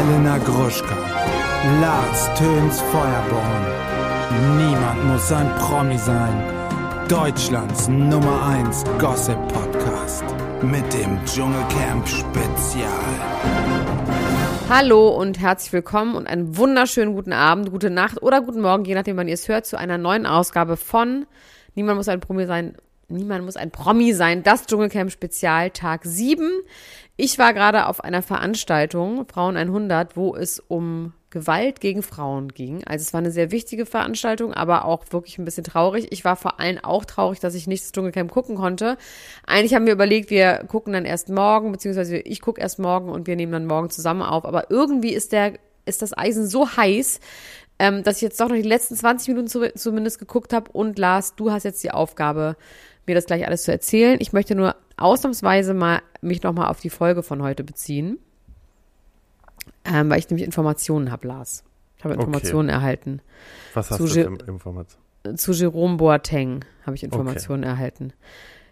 Elena Gruschka, Lars Töns Feuerborn. Niemand muss ein Promi sein. Deutschlands Nummer 1 Gossip Podcast mit dem Dschungelcamp Spezial. Hallo und herzlich willkommen und einen wunderschönen guten Abend, gute Nacht oder guten Morgen, je nachdem, wann ihr es hört, zu einer neuen Ausgabe von Niemand muss ein Promi sein. Niemand muss ein Promi sein. Das Dschungelcamp Spezial Tag 7. Ich war gerade auf einer Veranstaltung, Frauen 100, wo es um Gewalt gegen Frauen ging. Also es war eine sehr wichtige Veranstaltung, aber auch wirklich ein bisschen traurig. Ich war vor allem auch traurig, dass ich nicht das Dschungelcamp gucken konnte. Eigentlich haben wir überlegt, wir gucken dann erst morgen, beziehungsweise ich gucke erst morgen und wir nehmen dann morgen zusammen auf. Aber irgendwie ist der, ist das Eisen so heiß, ähm, dass ich jetzt doch noch die letzten 20 Minuten zu, zumindest geguckt habe. Und Lars, du hast jetzt die Aufgabe, mir das gleich alles zu erzählen. Ich möchte nur ausnahmsweise mal mich nochmal auf die Folge von heute beziehen, ähm, weil ich nämlich Informationen habe, Lars. Ich habe Informationen okay. erhalten. Was hast zu du für Informationen? Zu Jerome Boateng habe ich Informationen okay. erhalten.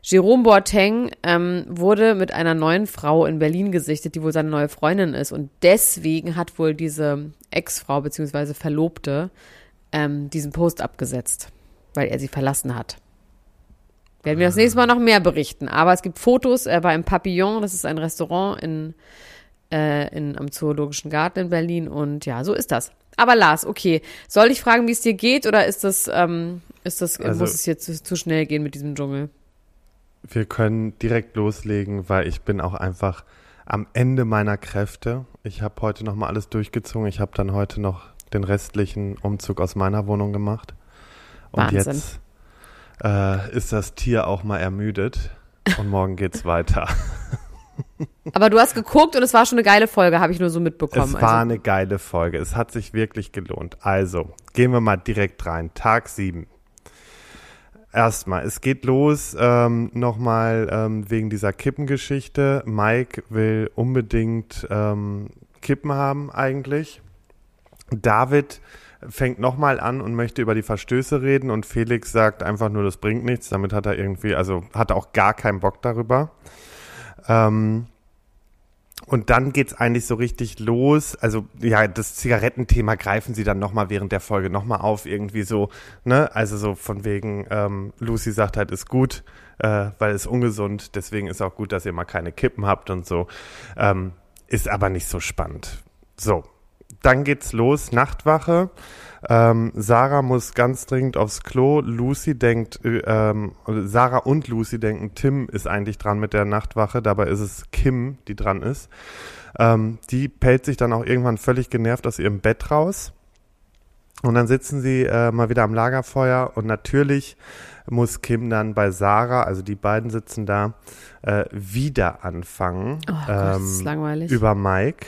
Jerome Boateng ähm, wurde mit einer neuen Frau in Berlin gesichtet, die wohl seine neue Freundin ist. Und deswegen hat wohl diese Ex-Frau bzw. Verlobte ähm, diesen Post abgesetzt, weil er sie verlassen hat. Werden wir das nächste Mal noch mehr berichten. Aber es gibt Fotos, er war im Papillon, das ist ein Restaurant in, äh, in, am Zoologischen Garten in Berlin und ja, so ist das. Aber Lars, okay, soll ich fragen, wie es dir geht oder ist das, ähm, ist das, also, muss es jetzt zu, zu schnell gehen mit diesem Dschungel? Wir können direkt loslegen, weil ich bin auch einfach am Ende meiner Kräfte. Ich habe heute noch mal alles durchgezogen. Ich habe dann heute noch den restlichen Umzug aus meiner Wohnung gemacht. Und Wahnsinn. jetzt äh, ist das Tier auch mal ermüdet und morgen geht's weiter. Aber du hast geguckt und es war schon eine geile Folge, habe ich nur so mitbekommen. Es war also. eine geile Folge. Es hat sich wirklich gelohnt. Also, gehen wir mal direkt rein. Tag 7. Erstmal, es geht los ähm, nochmal ähm, wegen dieser Kippengeschichte. Mike will unbedingt ähm, Kippen haben eigentlich. David fängt nochmal an und möchte über die Verstöße reden und Felix sagt einfach nur, das bringt nichts. Damit hat er irgendwie, also hat er auch gar keinen Bock darüber. Ähm, und dann geht's eigentlich so richtig los. Also ja, das Zigarettenthema greifen sie dann nochmal während der Folge nochmal auf, irgendwie so, ne? Also so von wegen, ähm, Lucy sagt halt, ist gut, äh, weil es ungesund, deswegen ist auch gut, dass ihr mal keine Kippen habt und so. Ähm, ist aber nicht so spannend. So, dann geht's los, Nachtwache. Ähm, Sarah muss ganz dringend aufs Klo. Lucy denkt, äh, ähm, Sarah und Lucy denken, Tim ist eigentlich dran mit der Nachtwache. Dabei ist es Kim, die dran ist. Ähm, die pellt sich dann auch irgendwann völlig genervt aus ihrem Bett raus. Und dann sitzen sie äh, mal wieder am Lagerfeuer und natürlich muss Kim dann bei Sarah, also die beiden sitzen da, äh, wieder anfangen. Oh Gott, das ist ähm, langweilig. Über Mike.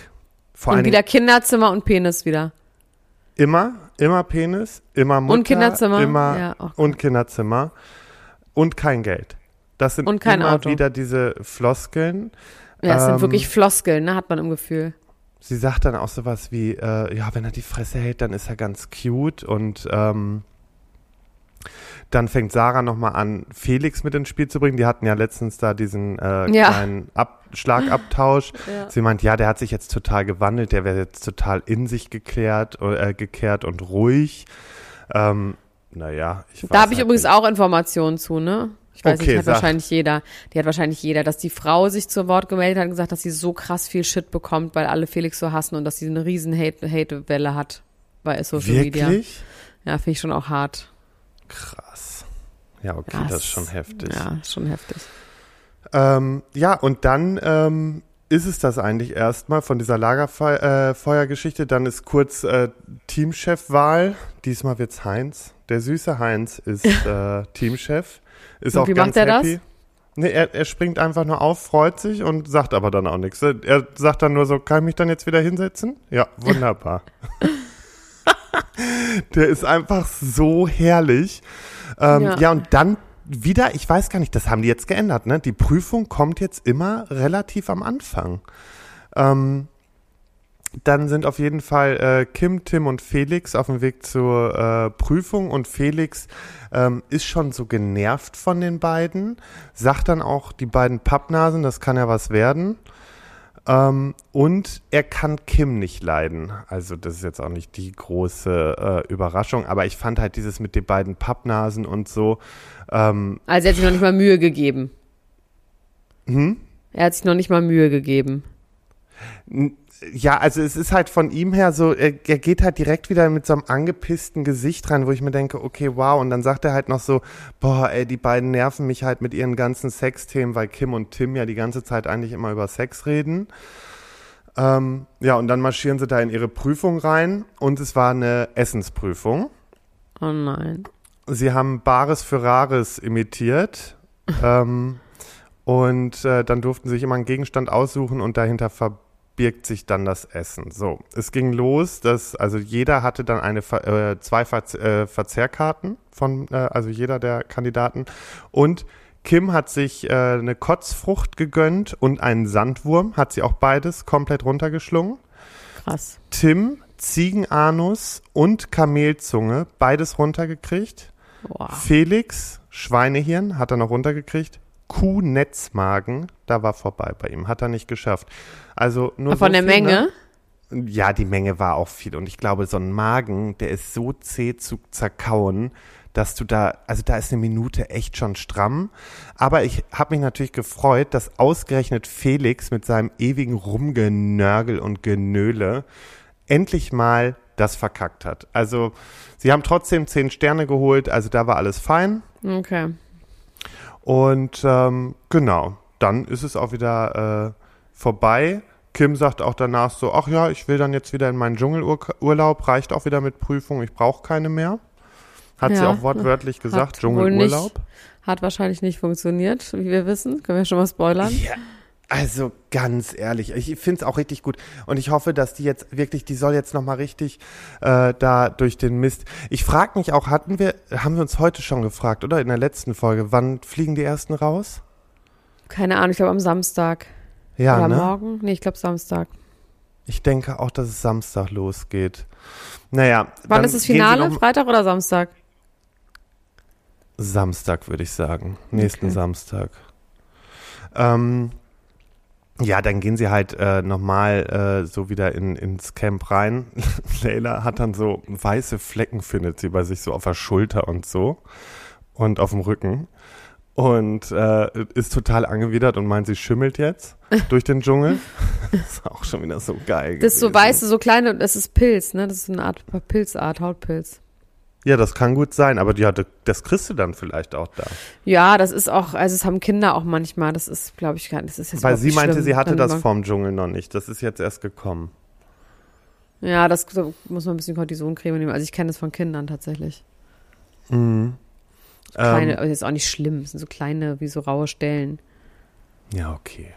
Vor und wieder Kinderzimmer und Penis wieder. Immer, immer Penis, immer Mutter. Und Kinderzimmer. Immer ja, und Kinderzimmer. Und kein Geld. Das sind und kein immer Auto. wieder diese Floskeln. Ja, es ähm, sind wirklich Floskeln, ne, hat man im Gefühl. Sie sagt dann auch sowas wie, äh, ja, wenn er die Fresse hält, dann ist er ganz cute und ähm, dann fängt Sarah nochmal an, Felix mit ins Spiel zu bringen. Die hatten ja letztens da diesen äh, ja. kleinen Ab Schlagabtausch. Ja. Sie meint, ja, der hat sich jetzt total gewandelt, der wäre jetzt total in sich geklärt, äh, gekehrt und ruhig. Ähm, naja, ich weiß Da habe ich halt übrigens nicht. auch Informationen zu, ne? Ich weiß okay, nicht, hat sag. wahrscheinlich jeder. Die hat wahrscheinlich jeder, dass die Frau sich zu Wort gemeldet hat und gesagt, dass sie so krass viel Shit bekommt, weil alle Felix so hassen und dass sie eine riesen Hate-Welle Hate hat bei Social Wirklich? Media. Ja, finde ich schon auch hart. Krass. Ja, okay, ja, das ist schon heftig. Ja, schon heftig. Ähm, ja, und dann ähm, ist es das eigentlich erstmal von dieser Lagerfeuergeschichte. Äh, dann ist kurz äh, Teamchefwahl. Diesmal wird's Heinz. Der süße Heinz ist äh, Teamchef. Ist und auch wie ganz macht er happy. das? Nee, er, er springt einfach nur auf, freut sich und sagt aber dann auch nichts. Er sagt dann nur so, kann ich mich dann jetzt wieder hinsetzen? Ja, wunderbar. Der ist einfach so herrlich. Ähm, ja. ja, und dann wieder, ich weiß gar nicht, das haben die jetzt geändert, ne? Die Prüfung kommt jetzt immer relativ am Anfang. Ähm, dann sind auf jeden Fall äh, Kim, Tim und Felix auf dem Weg zur äh, Prüfung und Felix ähm, ist schon so genervt von den beiden, sagt dann auch die beiden Pappnasen, das kann ja was werden. Ähm, und er kann Kim nicht leiden. Also das ist jetzt auch nicht die große äh, Überraschung, aber ich fand halt dieses mit den beiden Pappnasen und so. Ähm, Also er hat sich noch nicht mal Mühe gegeben. hm? Er hat sich noch nicht mal Mühe gegeben. Ja, also es ist halt von ihm her so, er, er geht halt direkt wieder mit so einem angepissten Gesicht rein, wo ich mir denke, okay, wow. Und dann sagt er halt noch so, boah, ey, die beiden nerven mich halt mit ihren ganzen Sexthemen, weil Kim und Tim ja die ganze Zeit eigentlich immer über Sex reden. Ähm, ja, und dann marschieren sie da in ihre Prüfung rein und es war eine Essensprüfung. Oh nein. Sie haben Bares für Rares imitiert. ähm, und äh, dann durften sie sich immer einen Gegenstand aussuchen und dahinter verbirgt sich dann das Essen. So, es ging los, dass also jeder hatte dann eine äh, zwei Ver äh, Verzehrkarten von äh, also jeder der Kandidaten und Kim hat sich äh, eine Kotzfrucht gegönnt und einen Sandwurm, hat sie auch beides komplett runtergeschlungen. Krass. Tim Ziegenanus und Kamelzunge, beides runtergekriegt. Boah. Felix, Schweinehirn, hat er noch runtergekriegt. Kuhnetzmagen, da war vorbei bei ihm, hat er nicht geschafft. Also nur Von so der viel, Menge? Ne? Ja, die Menge war auch viel und ich glaube, so ein Magen, der ist so zäh zu zerkauen, dass du da, also da ist eine Minute echt schon stramm. Aber ich habe mich natürlich gefreut, dass ausgerechnet Felix mit seinem ewigen Rumgenörgel und Genöle endlich mal das verkackt hat. Also sie haben trotzdem zehn Sterne geholt, also da war alles fein. Okay. Und ähm, genau, dann ist es auch wieder äh, vorbei. Kim sagt auch danach so, ach ja, ich will dann jetzt wieder in meinen Dschungelurlaub, reicht auch wieder mit Prüfung, ich brauche keine mehr. Hat sie Ja, auch wortwörtlich gesagt, Dschungelurlaub. Nicht, hat wahrscheinlich nicht funktioniert, wie wir wissen. Können wir schon mal spoilern? Ja, also ganz ehrlich, ich finde es auch richtig gut und ich hoffe, dass die jetzt wirklich, die soll jetzt nochmal richtig äh, da durch den Mist. Ich frage mich auch, hatten wir, haben wir uns heute schon gefragt, oder in der letzten Folge, wann fliegen die ersten raus? Keine Ahnung, ich glaube am Samstag. Ja, Oder ne? morgen? Nee, ich glaube Samstag. Ich denke auch, dass es Samstag losgeht. Naja. Wann ist das Finale? Freitag oder Samstag? Samstag, würde ich sagen. Nächsten Okay. Samstag. Ähm, ja, dann gehen sie halt äh, nochmal äh, so wieder in, ins Camp rein. Leila hat dann so weiße Flecken, findet sie bei sich so auf der Schulter und so und auf dem Rücken. Und äh, ist total angewidert und meint, sie schimmelt jetzt durch den Dschungel. das ist auch schon wieder so geil. Das ist so gewesen. weiße, so kleine, das ist Pilz, ne? Das ist eine Art Pilzart, Hautpilz. Ja, das kann gut sein, aber ja, das- das kriegst du dann vielleicht auch da. Ja, das ist auch, also es haben Kinder auch manchmal, das ist, glaube ich, gar- das ist jetzt Weil sie meinte, schlimm, sie hatte das man- vorm Dschungel noch nicht. Das ist jetzt erst gekommen. Ja, das da muss man ein bisschen Cortisoncreme nehmen. Also ich kenne das von Kindern tatsächlich. Mhm. Kleine, Ähm, aber ist auch nicht schlimm. Das sind so kleine, wie so raue Stellen. ja, okay.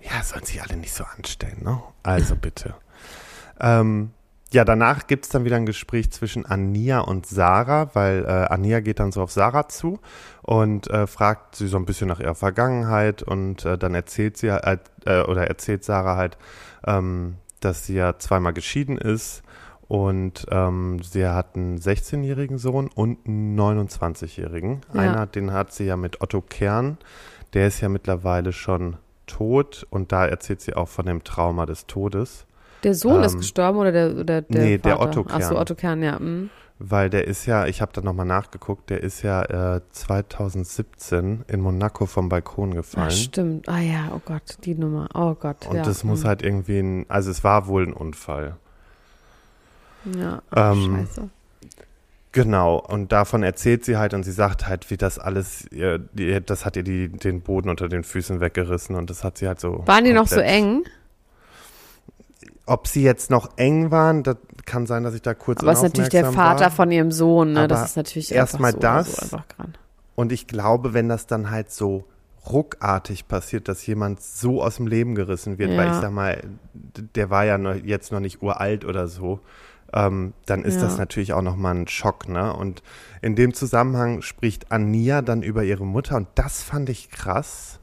Ja, sollen sich alle nicht so anstellen, ne? Also bitte. ähm, ja, danach gibt's dann wieder ein Gespräch zwischen Ania und Sarah, weil äh, Ania geht dann so auf Sarah zu und äh, fragt sie so ein bisschen nach ihrer Vergangenheit und äh, dann erzählt sie halt, äh, oder erzählt Sarah halt, ähm, dass sie ja zweimal geschieden ist und ähm, sie hat einen 16-jährigen Sohn und einen 29-jährigen. Ja. Einer, den hat sie ja mit Otto Kern, der ist ja mittlerweile schon tot und da erzählt sie auch von dem Trauma des Todes. Der Sohn ist Ähm, gestorben oder der, oder der nee, der Vater? Otto Ach so, Kern. Otto Kern, ja. mm. Weil der ist ja, ich habe da nochmal nachgeguckt, der ist ja äh, 2017 in Monaco vom Balkon Ach, gefallen. stimmt. Ah ja, oh Gott, die Nummer. Oh Gott, und ja. das muss mm. halt irgendwie ein, also es war wohl ein Unfall. Ja, ähm, scheiße. Genau, und davon erzählt sie halt und sie sagt halt, wie das alles, ihr, das hat ihr die, den Boden unter den Füßen weggerissen und das hat sie halt so. Waren die noch so eng? Ob sie jetzt noch eng waren, das kann sein, dass ich da kurz Aber es ist natürlich der Vater war. von ihrem Sohn, ne? Das ist natürlich erstmal so, das. So. Und ich glaube, wenn das dann halt so ruckartig passiert, dass jemand so aus dem Leben gerissen wird, weil Ja. ich sag mal, der war ja noch, jetzt noch nicht uralt oder so, ähm, dann ist Ja. das natürlich auch nochmal ein Schock, ne? Und in dem Zusammenhang spricht Ania dann über ihre Mutter und das fand ich krass,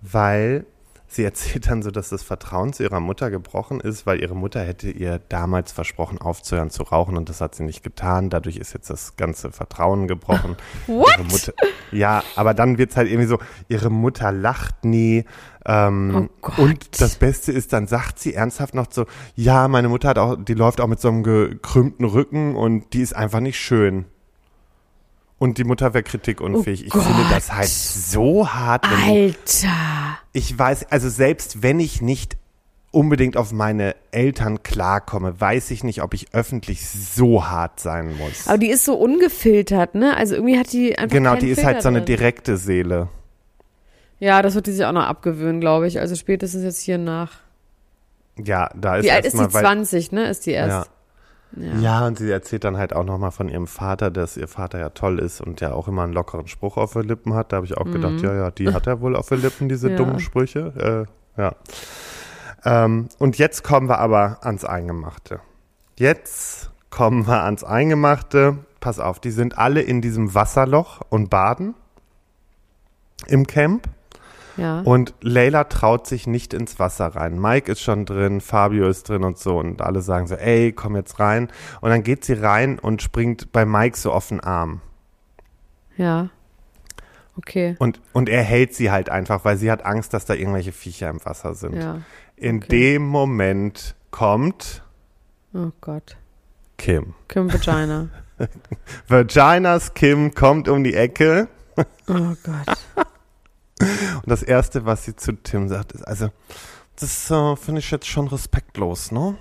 weil sie erzählt dann so, dass das Vertrauen zu ihrer Mutter gebrochen ist, weil ihre Mutter hätte ihr damals versprochen, aufzuhören zu rauchen und das hat sie nicht getan. Dadurch ist jetzt das ganze Vertrauen gebrochen. What? Ihre Mutter, ja, aber dann wird's halt irgendwie so, ihre Mutter lacht nie. Ähm, Oh und das Beste ist, dann sagt sie ernsthaft noch so, ja, meine Mutter hat auch, die läuft auch mit so einem gekrümmten Rücken und die ist einfach nicht schön. Und die Mutter wäre kritikunfähig. ich Oh finde Gott. das halt so hart. Alter. ich weiß, also selbst wenn ich nicht unbedingt auf meine Eltern klarkomme, weiß ich nicht, ob ich öffentlich so hart sein muss. Aber die ist so ungefiltert, ne? Also irgendwie hat die einfach genau, die ist Filter halt so eine direkte Seele. Ja, das wird die sich auch noch abgewöhnen, glaube ich. Also spätestens jetzt hier nach. Ja, da ist Wie alt ist die? erstmal, weil 20, ne? Ist die ja. Erst. Ja. und sie erzählt dann halt auch nochmal von ihrem Vater, dass ihr Vater ja toll ist und ja auch immer einen lockeren Spruch auf den Lippen hat. Da habe ich auch gedacht, ja, ja, die hat er wohl auf den Lippen, diese Mhm. Ja. dummen Sprüche. Äh, ja. Ähm, und jetzt kommen wir aber ans Eingemachte. Jetzt kommen wir ans Eingemachte. Pass auf, die sind alle in diesem Wasserloch und baden im Camp. Ja. Und Leila traut sich nicht ins Wasser rein. Mike ist schon drin, Fabio ist drin und so. Und alle sagen so, ey, komm jetzt rein. Und dann geht sie rein und springt bei Mike so auf den Arm. Ja. Okay. Und, und er hält sie halt einfach, weil sie hat Angst, dass da irgendwelche Viecher im Wasser sind. Ja. In okay. dem Moment kommt Oh Gott. Kim. Kim Vagina. Vaginas Kim kommt um die Ecke. Oh Gott. Und das Erste, was sie zu Tim sagt, ist, also, das äh, finde ich jetzt schon respektlos, ne?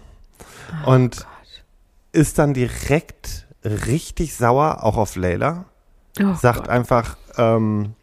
Oh und ist dann direkt richtig sauer, auch auf Leila. Oh sagt Gott. einfach, ähm,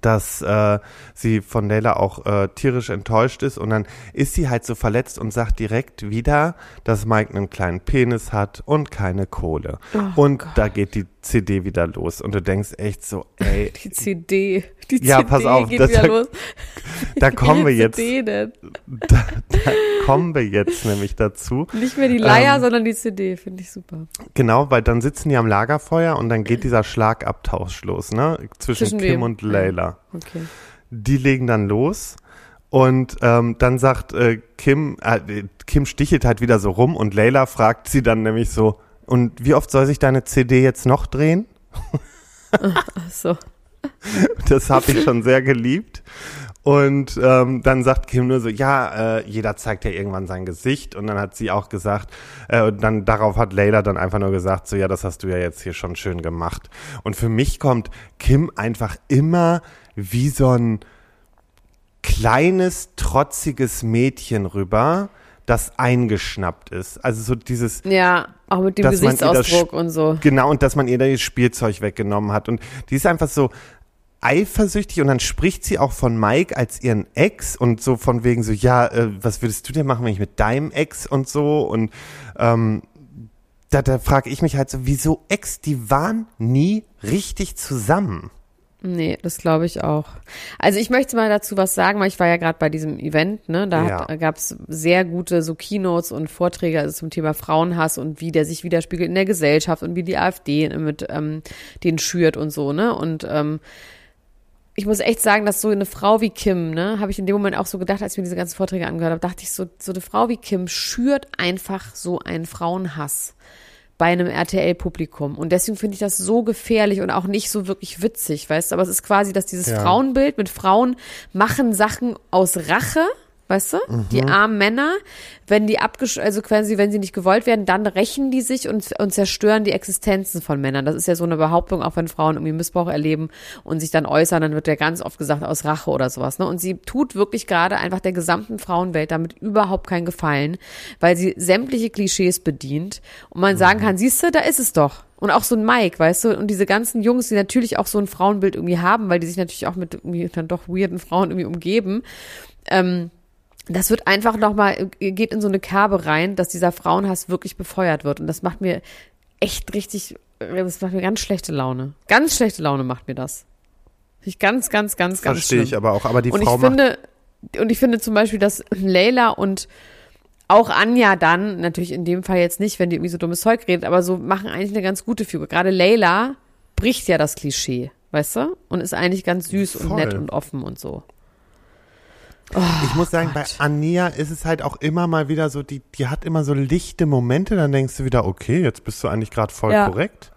dass äh, sie von Leila auch äh, tierisch enttäuscht ist und dann ist sie halt so verletzt und sagt direkt wieder, dass Mike einen kleinen Penis hat und keine Kohle. Oh und Gott. da geht die CD wieder los und du denkst echt so, ey, Die CD. Die Ja, CD pass auf, geht das- wieder da- los. da kommen wir jetzt, da, da kommen wir jetzt nämlich dazu. Nicht mehr die Leier, Ähm, sondern die CD. Finde ich super. Genau, weil dann sitzen die am Lagerfeuer und dann geht dieser Schlagabtausch los, ne? Zwischen, Zwischen Kim wem? und. Leila. Okay. Die legen dann los und ähm, dann sagt äh, Kim, äh, Kim stichelt halt wieder so rum und Leila fragt sie dann nämlich so, und wie oft soll sich deine CD jetzt noch drehen? Ach so. Das habe ich schon sehr geliebt. Und ähm, dann sagt Kim nur so, ja, äh, jeder zeigt ja irgendwann sein Gesicht. Und dann hat sie auch gesagt, äh, und dann darauf hat Leila dann einfach nur gesagt, so, ja, das hast du ja jetzt hier schon schön gemacht. Und für mich kommt Kim einfach immer wie so ein kleines, trotziges Mädchen rüber, das eingeschnappt ist. Also so dieses, Ja, auch mit dem Gesichtsausdruck und so. Genau, und dass man ihr das Spielzeug weggenommen hat. Und die ist einfach so eifersüchtig und dann spricht sie auch von Mike als ihren Ex und so von wegen so, ja, äh, was würdest du denn machen, wenn ich mit deinem Ex und so und ähm, da, da frage ich mich halt so, wieso Ex, die waren nie richtig zusammen. Nee, das glaube ich auch. Also ich möchte mal dazu was sagen, weil ich war ja gerade bei diesem Event, ne? Da Ja. hat- gab's sehr gute so Keynotes und Vorträge also zum Thema Frauenhass und wie der sich widerspiegelt in der Gesellschaft und wie die AfD mit ähm, den schürt und so, ne? Und ähm, ich muss echt sagen, dass so eine Frau wie Kim, ne, habe ich in dem Moment auch so gedacht, als ich mir diese ganzen Vorträge angehört habe, dachte ich so, so eine Frau wie Kim schürt einfach so einen Frauenhass bei einem RTL-Publikum. Und deswegen finde ich das so gefährlich und auch nicht so wirklich witzig, weißt du? Aber es ist quasi, dass dieses Ja. Frauenbild mit Frauen machen Sachen aus Rache, weißt du? Die armen Männer, wenn die abgesch also quasi, wenn sie nicht gewollt werden, dann rächen die sich und, und zerstören die Existenzen von Männern. Das ist ja so eine Behauptung, auch wenn Frauen irgendwie Missbrauch erleben und sich dann äußern, dann wird ja ganz oft gesagt, aus Rache oder sowas. Ne? Und sie tut wirklich gerade einfach der gesamten Frauenwelt damit überhaupt keinen Gefallen, weil sie sämtliche Klischees bedient und man sagen kann, siehst du, da ist es doch. Und auch so ein Mike, weißt du, und diese ganzen Jungs, die natürlich auch so ein Frauenbild irgendwie haben, weil die sich natürlich auch mit irgendwie dann doch weirden Frauen irgendwie umgeben. Ähm, das wird einfach nochmal, geht in so eine Kerbe rein, dass dieser Frauenhass wirklich befeuert wird. Und das macht mir echt richtig, das macht mir ganz schlechte Laune. Ganz schlechte Laune macht mir das. Finde Ich ganz, ganz, ganz, ganz Verstehe schlimm. ich aber auch. Aber die und Frau ich finde, und ich finde zum Beispiel, dass Leila und auch Anja dann, natürlich in dem Fall jetzt nicht, wenn die irgendwie so dummes Zeug redet, aber so machen eigentlich eine ganz gute Figur. Gerade Leila bricht ja das Klischee, weißt du? Und ist eigentlich ganz süß und Voll. nett und offen und so. Ich muss sagen, Gott. bei Ania ist es halt auch immer mal wieder so, die, die hat immer so lichte Momente, dann denkst du wieder, okay, jetzt bist du eigentlich gerade voll Ja. korrekt.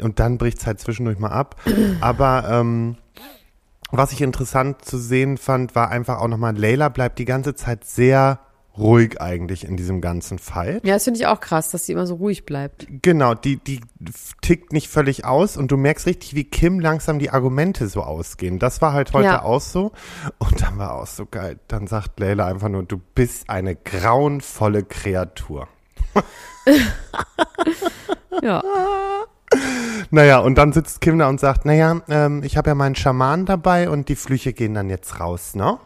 Und dann bricht es halt zwischendurch mal ab. Aber ähm, was ich interessant zu sehen fand, war einfach auch nochmal, Layla bleibt die ganze Zeit sehr ruhig eigentlich in diesem ganzen Fall. Ja, das finde ich auch krass, dass sie immer so ruhig bleibt. Genau, die, die tickt nicht völlig aus und du merkst richtig, wie Kim langsam die Argumente so ausgehen. Das war halt heute Ja. auch so. Und dann war auch so geil. Dann sagt Leila einfach nur, du bist eine grauenvolle Kreatur. Ja. Naja, und dann sitzt Kim da und sagt, naja, ähm, ich habe ja meinen Schaman dabei und die Flüche gehen dann jetzt raus, ne?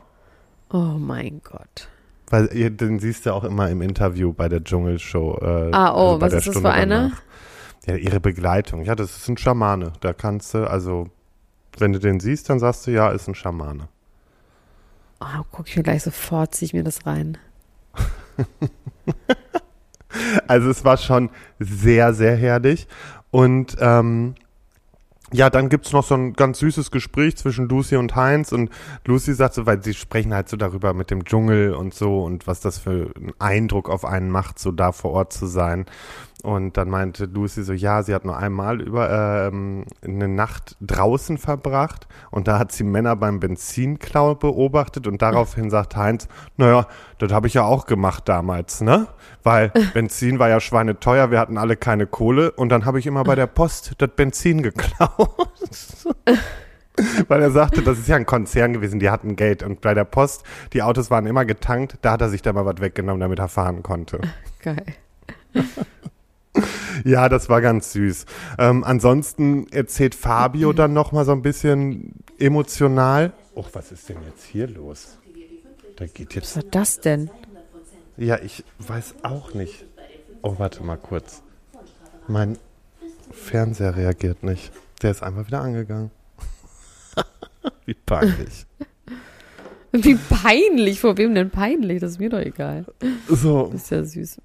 Oh mein Gott. Weil den siehst du auch immer im Interview bei der Dschungelshow. Äh, Ah, oh, also was ist das Stunde für eine? Ja, ihre Begleitung. Ja, das ist ein Schamane. Da kannst du, also, wenn du den siehst, dann sagst du, ja, ist ein Schamane. Oh, guck ich mir gleich sofort, zieh ich mir das rein. Also es war schon sehr, sehr herrlich. Und ähm, ja, dann gibt's noch so ein ganz süßes Gespräch zwischen Lucy und Heinz. Und Lucy sagt so, weil sie sprechen halt so darüber mit dem Dschungel und so und was das für einen Eindruck auf einen macht, so da vor Ort zu sein. Und dann meinte Lucy so, ja, sie hat nur einmal über ähm, eine Nacht draußen verbracht und da hat sie Männer beim Benzinklau beobachtet und daraufhin sagt Heinz, naja, das habe ich ja auch gemacht damals, ne? Weil Benzin war ja schweineteuer, wir hatten alle keine Kohle und dann habe ich immer bei der Post das Benzin geklaut. Weil er sagte, das ist ja ein Konzern gewesen, die hatten Geld und bei der Post, die Autos waren immer getankt, da hat er sich da mal was weggenommen, damit er fahren konnte. Geil. Ja, das war ganz süß. Ähm, ansonsten erzählt Fabio dann noch mal so ein bisschen emotional. Och, was ist denn jetzt hier los? Da geht Was jetzt. war das denn? Ja, ich weiß auch nicht. Oh, warte mal kurz. Mein Fernseher reagiert nicht. Der ist einfach wieder angegangen. Wie peinlich. Wie peinlich. Vor wem denn peinlich? Das ist mir doch egal. So, Das ist ja süß.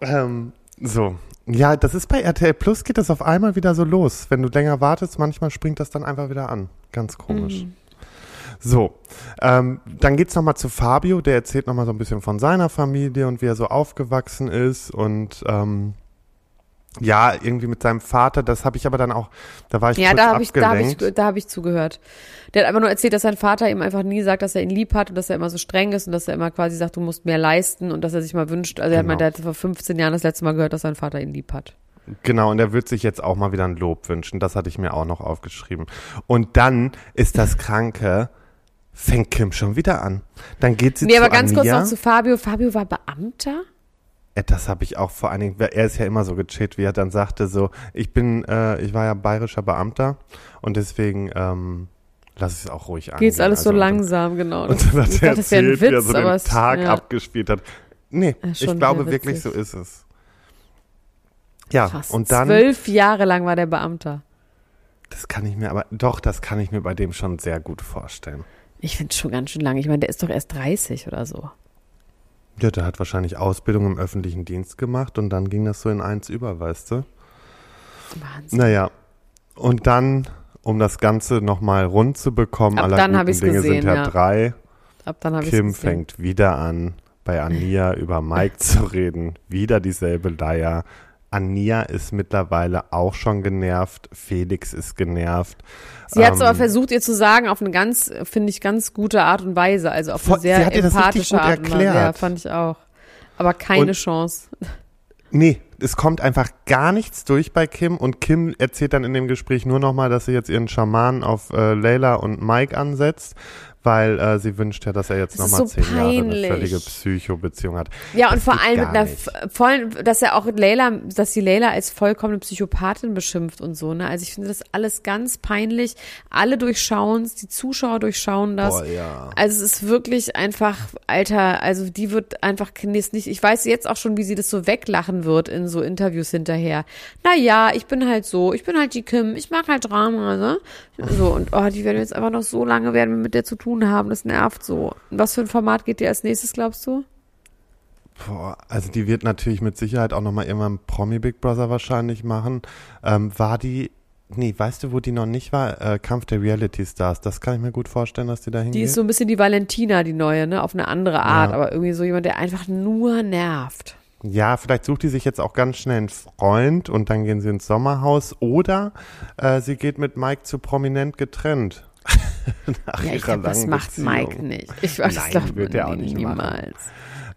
Ähm, so. Ja, das ist bei RTL Plus geht das auf einmal wieder so los. Wenn du länger wartest, manchmal springt das dann einfach wieder an. Ganz komisch. Mhm. So, ähm, dann geht's noch nochmal zu Fabio, der erzählt nochmal so ein bisschen von seiner Familie und wie er so aufgewachsen ist und ähm, ja, irgendwie mit seinem Vater, das habe ich aber dann auch, da war ich Ja, kurz da habe ich, da hab ich, abgelenkt. da hab ich zugehört. Der hat einfach nur erzählt, dass sein Vater ihm einfach nie sagt, dass er ihn lieb hat und dass er immer so streng ist und dass er immer quasi sagt, du musst mehr leisten und dass er sich mal wünscht. Also er hat Genau. meint, er hat vor 15 Jahren das letzte Mal gehört, dass sein Vater ihn lieb hat. Genau, und er wird sich jetzt auch mal wieder ein Lob wünschen. Das hatte ich mir auch noch aufgeschrieben. Und dann ist das Kranke, fängt Kim schon wieder an. Dann geht sie Nee, zu aber ganz kurz Anja. noch zu Fabio. Fabio war Beamter? Das habe ich auch vor allen Dingen, er ist ja immer so gechillt, wie er dann sagte, so, ich bin, äh, ich war ja bayerischer Beamter und deswegen ähm, lass ich es auch ruhig an. Geht's alles so langsam, genau. Und dann hat ich er dachte, das wäre ein erzählt, wie er Witz, so den es- Tag ja. abgespielt hat. Nee, Ja, ich glaube wirklich, so ist es. Ja, Krass. und dann, Zwölf Jahre lang war der Beamter. das kann ich mir aber, doch, das kann ich mir bei dem schon sehr gut vorstellen. Ich finde schon ganz schön lang. Ich meine, der ist doch erst 30 oder so. Ja, der hat wahrscheinlich Ausbildung im öffentlichen Dienst gemacht und dann ging das so in eins über, weißt du? Wahnsinn. Naja, und dann, um das Ganze nochmal rund zu bekommen, Ab aller dann hab guten ich's Dinge gesehen, sind ja, ja. drei. Ab dann habe ich Kim fängt wieder an, bei Ania über Mike zu reden. Wieder dieselbe Leier. Ania ist mittlerweile auch schon genervt. Felix ist genervt. Sie hat es Ähm, aber versucht, ihr zu sagen, auf eine ganz, finde ich, ganz gute Art und Weise. Also auf eine sehr empathische Art und Weise. Ja, fand ich auch. Aber keine Und- Chance. Nee, es kommt einfach gar nichts durch bei Kim und Kim erzählt dann in dem Gespräch nur nochmal, dass sie jetzt ihren Schaman auf äh, Layla und Mike ansetzt, weil äh, sie wünscht ja, dass er jetzt nochmal so zehn Jahre eine peinlich. völlige Psycho-Beziehung hat. Ja, und Das vor geht allem mit einer, vollen, dass er auch Layla, dass die Layla als vollkommene Psychopathin beschimpft und so, ne? Also ich finde das alles ganz peinlich. Alle durchschauen es, die Zuschauer durchschauen das. Boah, ja. Also es ist wirklich einfach, Alter, also die wird einfach nicht, ich weiß jetzt auch schon, wie sie das so weglachen wird in so Interviews hinterher. Naja, ich bin halt so, ich bin halt die Kim, ich mag halt Drama, ne? So, und oh, die werden jetzt einfach noch so lange werden wir mit der zu tun haben, das nervt so. Was für ein Format geht dir als nächstes, glaubst du? Boah, also die wird natürlich mit Sicherheit auch nochmal irgendwann Promi Big Brother wahrscheinlich machen. Ähm, war die nee, weißt du, wo die noch nicht war? Äh, Kampf der Reality Stars. Das kann ich mir gut vorstellen, dass die da Die hingeht. ist so ein bisschen die Valentina, die neue, ne? Auf eine andere Art, Ja. aber irgendwie so jemand, der einfach nur nervt. Ja, vielleicht sucht die sich jetzt auch ganz schnell einen Freund und dann gehen sie ins Sommerhaus oder äh, sie geht mit Mike zu prominent getrennt. Nach Ja, ich glaube, das macht Beziehung. Mike nicht. Ich weiß, das Nein, glaubt wird er auch nicht niemals.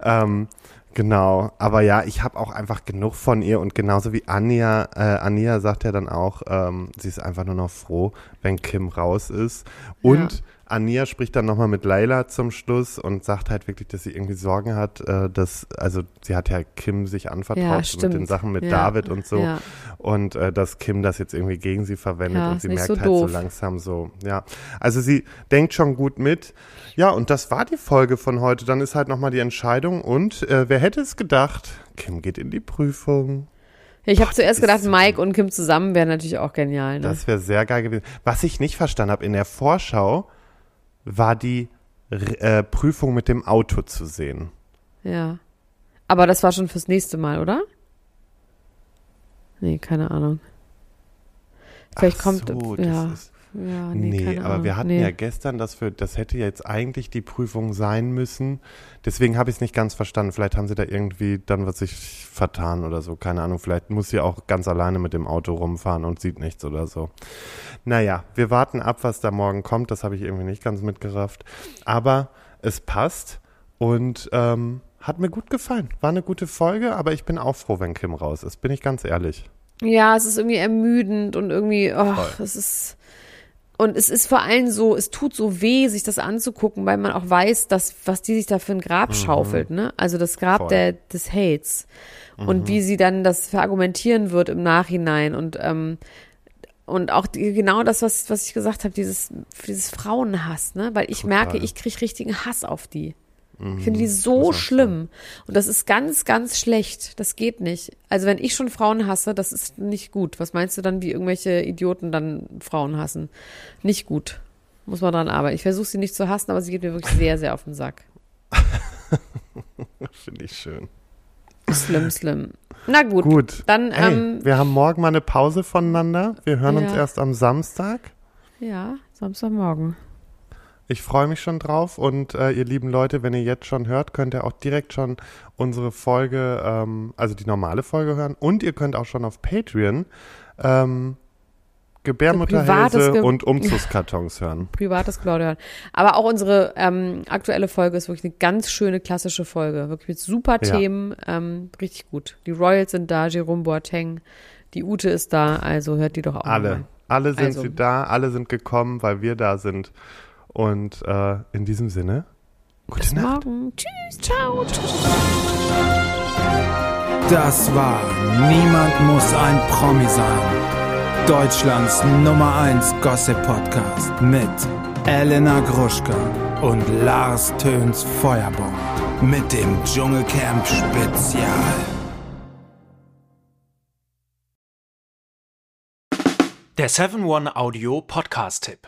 Ähm, genau, aber ja, ich habe auch einfach genug von ihr und genauso wie Anja, äh, Anja sagt ja dann auch, ähm, sie ist einfach nur noch froh, wenn Kim raus ist. Und Ja. Anja spricht dann nochmal mit Laila zum Schluss und sagt halt wirklich, dass sie irgendwie Sorgen hat, äh, dass, also sie hat ja Kim sich anvertraut Ja, mit den Sachen mit Ja, David und so. ja. Und äh, dass Kim das jetzt irgendwie gegen sie verwendet und sie merkt so halt doof. so langsam so, ja. Also sie denkt schon gut mit. Ja, und das war die Folge von heute. Dann ist halt nochmal die Entscheidung und äh, wer hätte es gedacht, Kim geht in die Prüfung. Ich habe zuerst gedacht, Mike und Kim zusammen wären natürlich auch genial. Ne? Das wäre sehr geil gewesen. Was ich nicht verstanden habe, in der Vorschau war die äh, Prüfung mit dem Auto zu sehen. Ja. Aber das war schon fürs nächste Mal, oder? Nee, keine Ahnung. Vielleicht Ach kommt. so, ja. ist, ja, nee, Nee, aber Ahnung. wir hatten nee. ja gestern, dass wir, das hätte jetzt eigentlich die Prüfung sein müssen. Deswegen habe ich es nicht ganz verstanden. Vielleicht haben sie da irgendwie dann was sich vertan oder so. Keine Ahnung. Vielleicht muss sie auch ganz alleine mit dem Auto rumfahren und sieht nichts oder so. Naja, wir warten ab, was da morgen kommt. Das habe ich irgendwie nicht ganz mitgerafft. Aber es passt und ähm, hat mir gut gefallen. War eine gute Folge, aber ich bin auch froh, wenn Kim raus ist. Bin ich ganz ehrlich. Ja, es ist irgendwie ermüdend und irgendwie, oh, Voll. es ist. Und es ist vor allem so, es tut so weh, sich das anzugucken, weil man auch weiß, dass, was die sich da für ein Grab schaufelt, ne? Also das Grab Voll. der, des Hates. Und wie sie dann das verargumentieren wird im Nachhinein und, ähm, und auch die, genau das, was, was ich gesagt habe, dieses, dieses Frauenhass, ne? Weil ich Total. merke, ich kriege richtigen Hass auf die. Ich finde die das so schlimm. Und das ist ganz, ganz schlecht. Das geht nicht. Also wenn ich schon Frauen hasse, das ist nicht gut. Was meinst du dann, wie irgendwelche Idioten dann Frauen hassen? Nicht gut. Muss man dran arbeiten. Ich versuche sie nicht zu hassen, aber sie geht mir wirklich sehr, sehr auf den Sack. Finde ich schön. Schlimm, schlimm. Na gut. Gut. Dann, Hey, ähm, wir haben morgen mal eine Pause voneinander. Wir hören uns Ja. erst am Samstag. ja, Samstagmorgen. Ich freue mich schon drauf und äh, ihr lieben Leute, wenn ihr jetzt schon hört, könnt ihr auch direkt schon unsere Folge, ähm, also die normale Folge hören und ihr könnt auch schon auf Patreon ähm, Gebärmutterhälse Ge- und Umzugskartons hören. Privates Claudia hören. Aber auch unsere ähm, aktuelle Folge ist wirklich eine ganz schöne klassische Folge. Wirklich mit super Ja. Themen. Ähm, richtig gut. Die Royals sind da, Jerome Boateng, die Ute ist da, also hört die doch auch Alle, mal. alle sind Also. sie da, alle sind gekommen, weil wir da sind. Und äh, in diesem Sinne, gute Bis Nacht. morgen. Tschüss, ciao. Das war Niemand muss ein Promi sein. Deutschlands Nummer 1 Gossip Podcast mit Elena Gruschka und Lars Töns Feuerbomb mit dem Dschungelcamp Spezial. Der 7-One-Audio-Podcast-Tipp.